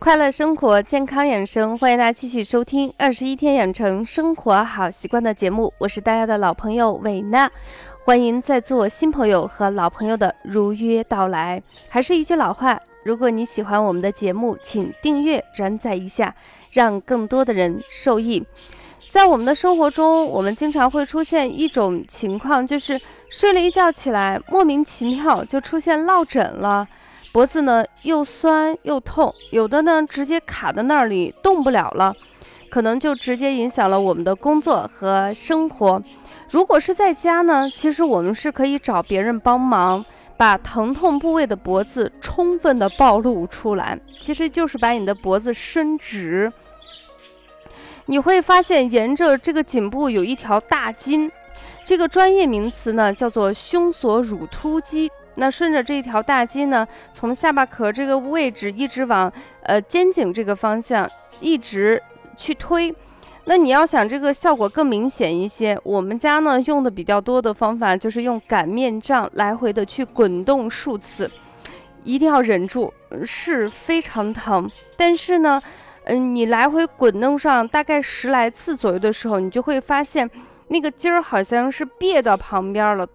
快乐生活，健康养生，欢迎大家继续收听《二十一天养成生活好习惯》的节目，我是大家的老朋友韦娜，欢迎在座新朋友和老朋友的如约到来。还是一句老话，如果你喜欢我们的节目，请订阅、转载一下，让更多的人受益。在我们的生活中，我们经常会出现一种情况，就是睡了一觉起来，莫名其妙就出现落枕了。脖子呢又酸又痛，有的呢直接卡在那里动不了了，可能就直接影响了我们的工作和生活。如果是在家呢，其实我们是可以找别人帮忙，把疼痛部位的脖子充分的暴露出来，其实就是把你的脖子伸直。你会发现沿着这个颈部有一条大筋，这个专业名词呢叫做胸锁乳突肌。那顺着这一条大筋呢，从下巴壳这个位置一直往呃肩颈这个方向一直去推。那你要想这个效果更明显一些，我们家呢用的比较多的方法就是用擀面杖来回的去滚动数次，一定要忍住，是非常疼。但是呢，嗯，你来回滚动上大概十来次左右的时候，你就会发现那个筋儿好像是别到旁边了。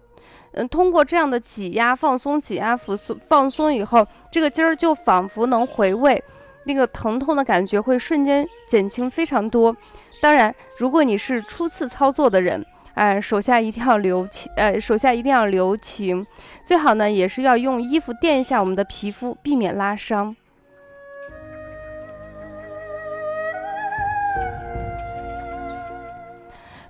嗯，通过这样的挤压、放松、挤压、放松、放松以后，这个筋儿就仿佛能回位，那个疼痛的感觉会瞬间减轻非常多。当然，如果你是初次操作的人，哎，手下一定要留情，呃，手下一定要留情，最好呢也是要用衣服垫一下我们的皮肤，避免拉伤。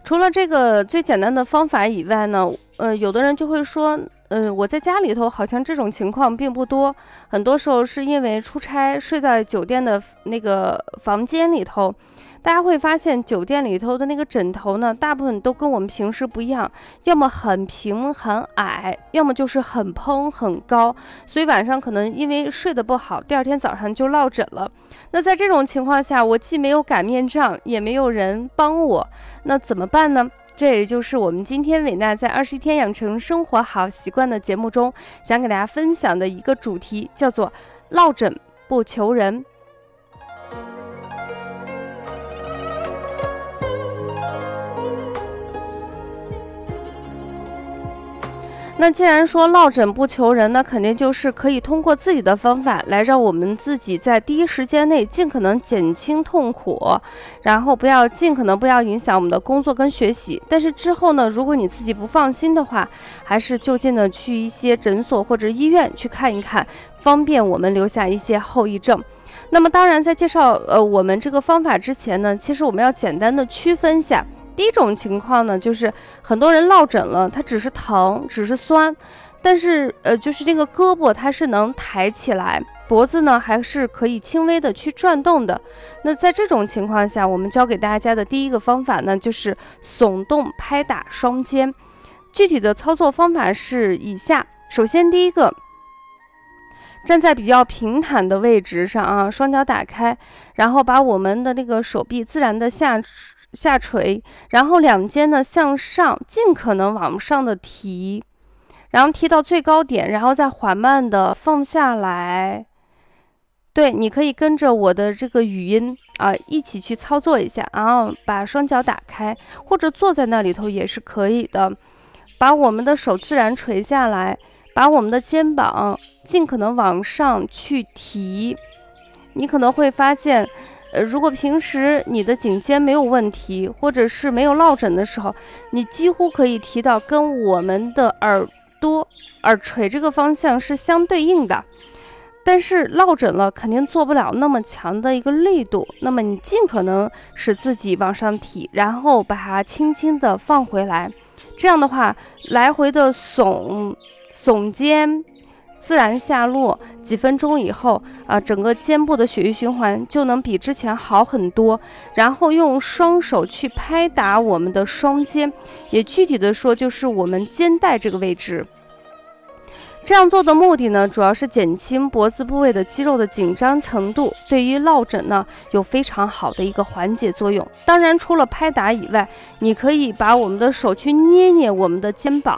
除了这个最简单的方法以外呢，呃，有的人就会说，呃，我在家里头好像这种情况并不多，很多时候是因为出差睡在酒店的那个房间里头。大家会发现，酒店里头的那个枕头呢，大部分都跟我们平时不一样，要么很平很矮，要么就是很蓬很高，所以晚上可能因为睡得不好，第二天早上就落枕了。那在这种情况下，我既没有擀面杖，也没有人帮我，那怎么办呢？这也就是我们今天伟娜在二十一天养成生活好习惯的节目中，想给大家分享的一个主题，叫做落枕不求人。那既然说落枕不求人，那肯定就是可以通过自己的方法来让我们自己在第一时间内尽可能减轻痛苦，然后不要尽可能不要影响我们的工作跟学习。但是之后呢，如果你自己不放心的话，还是就近的去一些诊所或者医院去看一看，方便我们留下一些后遗症。那么当然，在介绍呃我们这个方法之前呢，其实我们要简单的区分一下。第一种情况呢，就是很多人落枕了，它只是疼，只是酸，但是呃，就是这个胳膊它是能抬起来，脖子呢还是可以轻微的去转动的。那在这种情况下，我们教给大家的第一个方法呢，就是耸动拍打双肩。具体的操作方法是以下：首先第一个，站在比较平坦的位置上啊，双脚打开，然后把我们的那个手臂自然的下。下垂，然后两肩呢向上，尽可能往上的提，然后提到最高点，然后再缓慢的放下来。对，你可以跟着我的这个语音啊，一起去操作一下，然后把双脚打开，或者坐在那里头也是可以的。把我们的手自然垂下来，把我们的肩膀尽可能往上去提，你可能会发现。如果平时你的颈肩没有问题，或者是没有落枕的时候，你几乎可以提到跟我们的耳朵耳垂这个方向是相对应的。但是落枕了，肯定做不了那么强的一个力度。那么你尽可能使自己往上提，然后把它轻轻的放回来。这样的话，来回的耸耸肩。自然下落，几分钟以后啊，整个肩部的血液循环就能比之前好很多。然后用双手去拍打我们的双肩，也具体的说就是我们肩带这个位置。这样做的目的呢，主要是减轻脖子部位的肌肉的紧张程度，对于落枕呢有非常好的一个缓解作用。当然，除了拍打以外，你可以把我们的手去捏捏我们的肩膀，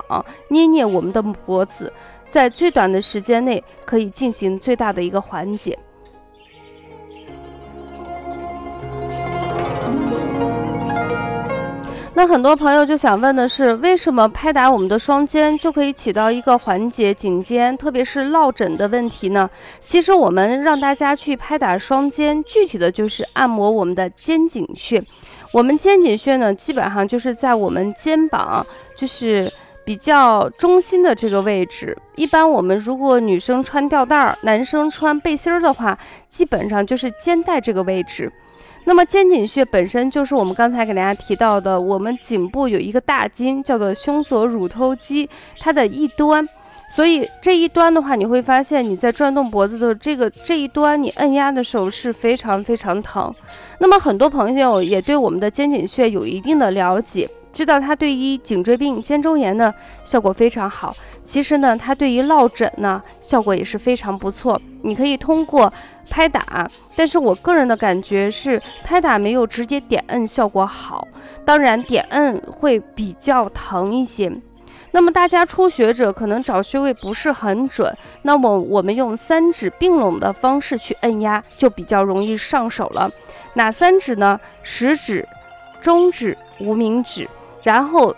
捏捏我们的脖子。在最短的时间内可以进行最大的一个缓解。那很多朋友就想问的是为什么拍打我们的双肩就可以起到一个缓解颈肩特别是落枕的问题呢？其实我们让大家去拍打双肩具体的就是按摩我们的肩颈穴。我们肩颈穴呢基本上就是在我们肩膀就是比较中心的这个位置。一般我们如果女生穿吊带儿，男生穿背心儿的话，基本上就是肩带这个位置。那么肩颈穴本身就是我们刚才给大家提到的，我们颈部有一个大筋，叫做胸锁乳突肌，它的一端。所以这一端的话，你会发现你在转动脖子的这个这一端，你按压的时候是非常非常疼。那么很多朋友也对我们的肩颈穴有一定的了解，知道它对于颈椎病、肩周炎呢效果非常好。其实呢，它对于落枕呢效果也是非常不错。你可以通过拍打，但是我个人的感觉是拍打没有直接点摁效果好，当然点摁会比较疼一些。那么大家初学者可能找穴位不是很准，那么我们用三指并拢的方式去按压，就比较容易上手了。哪三指呢？食指、中指、无名指，然后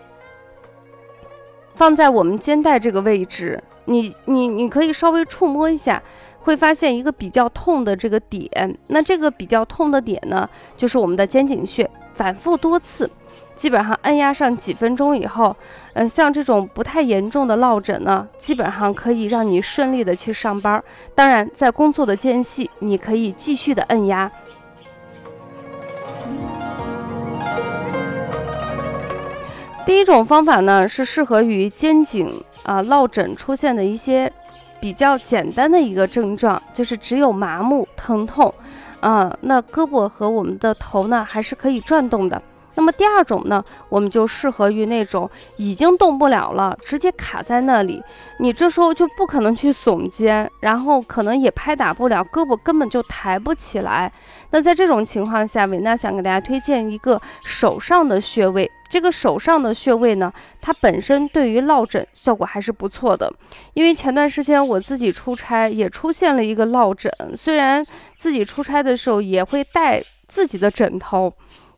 放在我们肩带这个位置，你你你可以稍微触摸一下，会发现一个比较痛的这个点。那这个比较痛的点呢，就是我们的肩颈穴，反复多次。基本上按压上几分钟以后，嗯，像这种不太严重的落枕呢，基本上可以让你顺利的去上班。当然，在工作的间隙，你可以继续的按压。第一种方法呢，是适合于肩颈啊落枕出现的一些比较简单的一个症状，就是只有麻木疼痛，啊，那胳膊和我们的头呢还是可以转动的。那么第二种呢，我们就适合于那种已经动不了了，直接卡在那里，你这时候就不可能去耸肩，然后可能也拍打不了，胳膊根本就抬不起来。那在这种情况下，维娜想给大家推荐一个手上的穴位。这个手上的穴位呢，它本身对于落枕效果还是不错的。因为前段时间我自己出差也出现了一个落枕，虽然自己出差的时候也会带自己的枕头。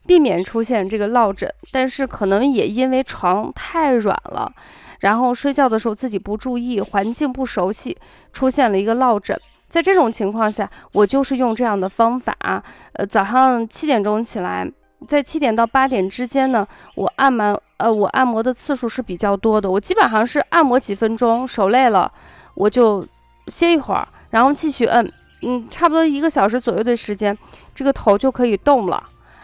避免出现这个落枕，但是可能也因为床太软了，然后睡觉的时候自己不注意，环境不熟悉，出现了一个落枕。在这种情况下，我就是用这样的方法，呃，早上七点钟起来，在七点到八点之间呢，我按摩，呃，我按摩的次数是比较多的。我基本上是按摩几分钟，手累了，我就歇一会儿，然后继续摁，嗯，差不多一个小时左右的时间，这个头就可以动了。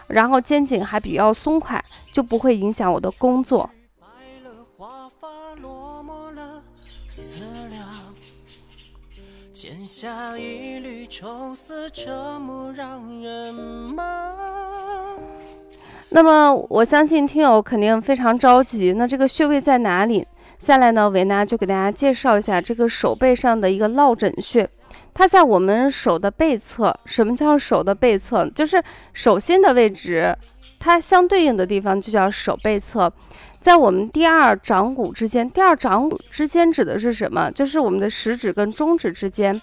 然后肩颈还比较松快，就不会影响我的工作。那么我相信听友肯定非常着急，那这个穴位在哪里？下来呢，维娜就给大家介绍一下这个手背上的一个落枕穴。它在我们手的背侧。什么叫手的背侧？就是手心的位置，它相对应的地方就叫手背侧。在我们第二掌骨之间，第二掌骨之间指的是什么？就是我们的食指跟中指之间。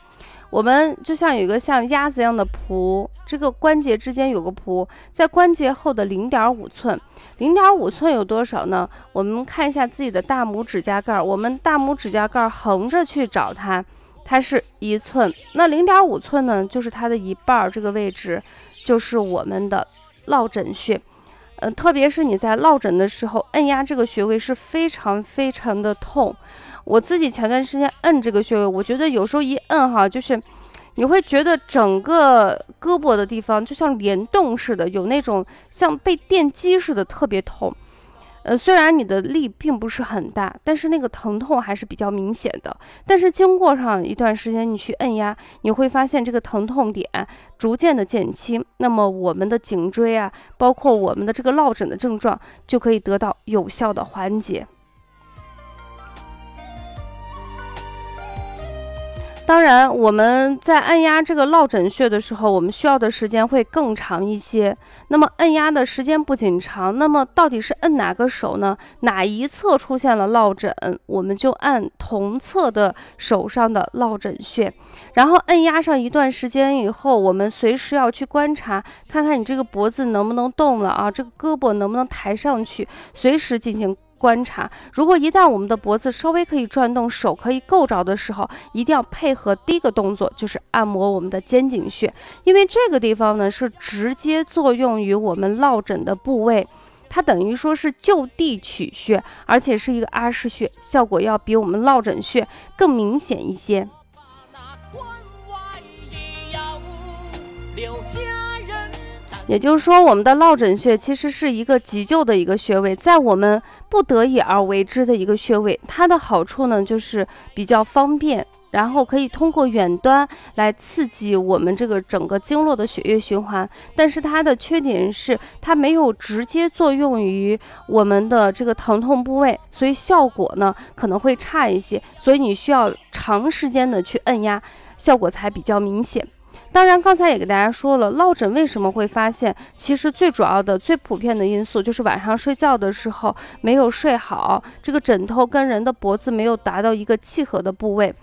我们就像有一个像鸭子一样的蹼，这个关节之间有个蹼，在关节后的零点五寸。零点五寸有多少呢？我们看一下自己的大拇指甲盖，我们大拇指甲盖横着去找它。它是一寸，那零点五寸呢，就是它的一半儿，这个位置就是我们的落枕穴。呃，特别是你在落枕的时候，按压这个穴位是非常非常的痛。我自己前段时间摁这个穴位，我觉得有时候一摁哈，就是你会觉得整个胳膊的地方就像联动似的，有那种像被电击似的，特别痛。呃，虽然你的力并不是很大，但是那个疼痛还是比较明显的。但是经过上一段时间，你去按压，你会发现这个疼痛点逐渐的减轻，那么我们的颈椎啊，包括我们的这个落枕的症状，就可以得到有效的缓解。当然，我们在按压这个落枕穴的时候，我们需要的时间会更长一些。那么按压的时间不仅长，那么到底是按哪个手呢？哪一侧出现了落枕，我们就按同侧的手上的落枕穴。然后按压上一段时间以后，我们随时要去观察，看看你这个脖子能不能动了啊，这个胳膊能不能抬上去，随时进行。观察，如果一旦我们的脖子稍微可以转动，手可以够着的时候，一定要配合第一个动作，就是按摩我们的肩颈穴，因为这个地方呢是直接作用于我们落枕的部位，它等于说是就地取穴，而且是一个阿是穴，效果要比我们落枕穴更明显一些。也就是说，我们的落枕穴其实是一个急救的一个穴位，在我们不得已而为之的一个穴位。它的好处呢，就是比较方便，然后可以通过远端来刺激我们这个整个经络的血液循环。但是它的缺点是，它没有直接作用于我们的这个疼痛部位，所以效果呢可能会差一些。所以你需要长时间的去按压，效果才比较明显。当然，刚才也给大家说了，落枕为什么会发现？其实最主要的、最普遍的因素就是晚上睡觉的时候没有睡好，这个枕头跟人的脖子没有达到一个契合的部位。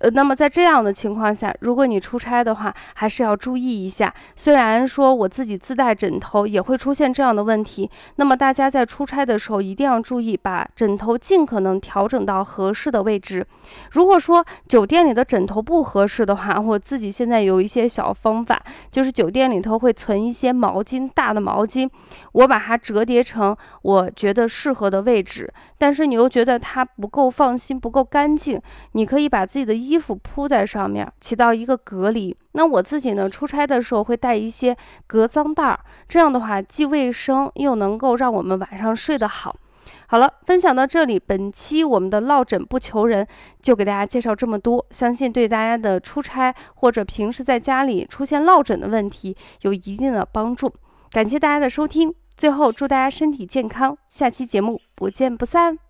呃，那么在这样的情况下，如果你出差的话，还是要注意一下。虽然说我自己自带枕头也会出现这样的问题，那么大家在出差的时候一定要注意，把枕头尽可能调整到合适的位置。如果说酒店里的枕头不合适的话，我自己现在有一些小方法，就是酒店里头会存一些毛巾，大的毛巾，我把它折叠成我觉得适合的位置。但是你又觉得它不够放心，不够干净，你可以把自己的衣。衣服铺在上面，起到一个隔离。那我自己呢，出差的时候会带一些隔脏袋儿，这样的话既卫生又能够让我们晚上睡得好。好了，分享到这里，本期我们的落枕不求人就给大家介绍这么多，相信对大家的出差或者平时在家里出现落枕的问题有一定的帮助。感谢大家的收听，最后祝大家身体健康，下期节目不见不散。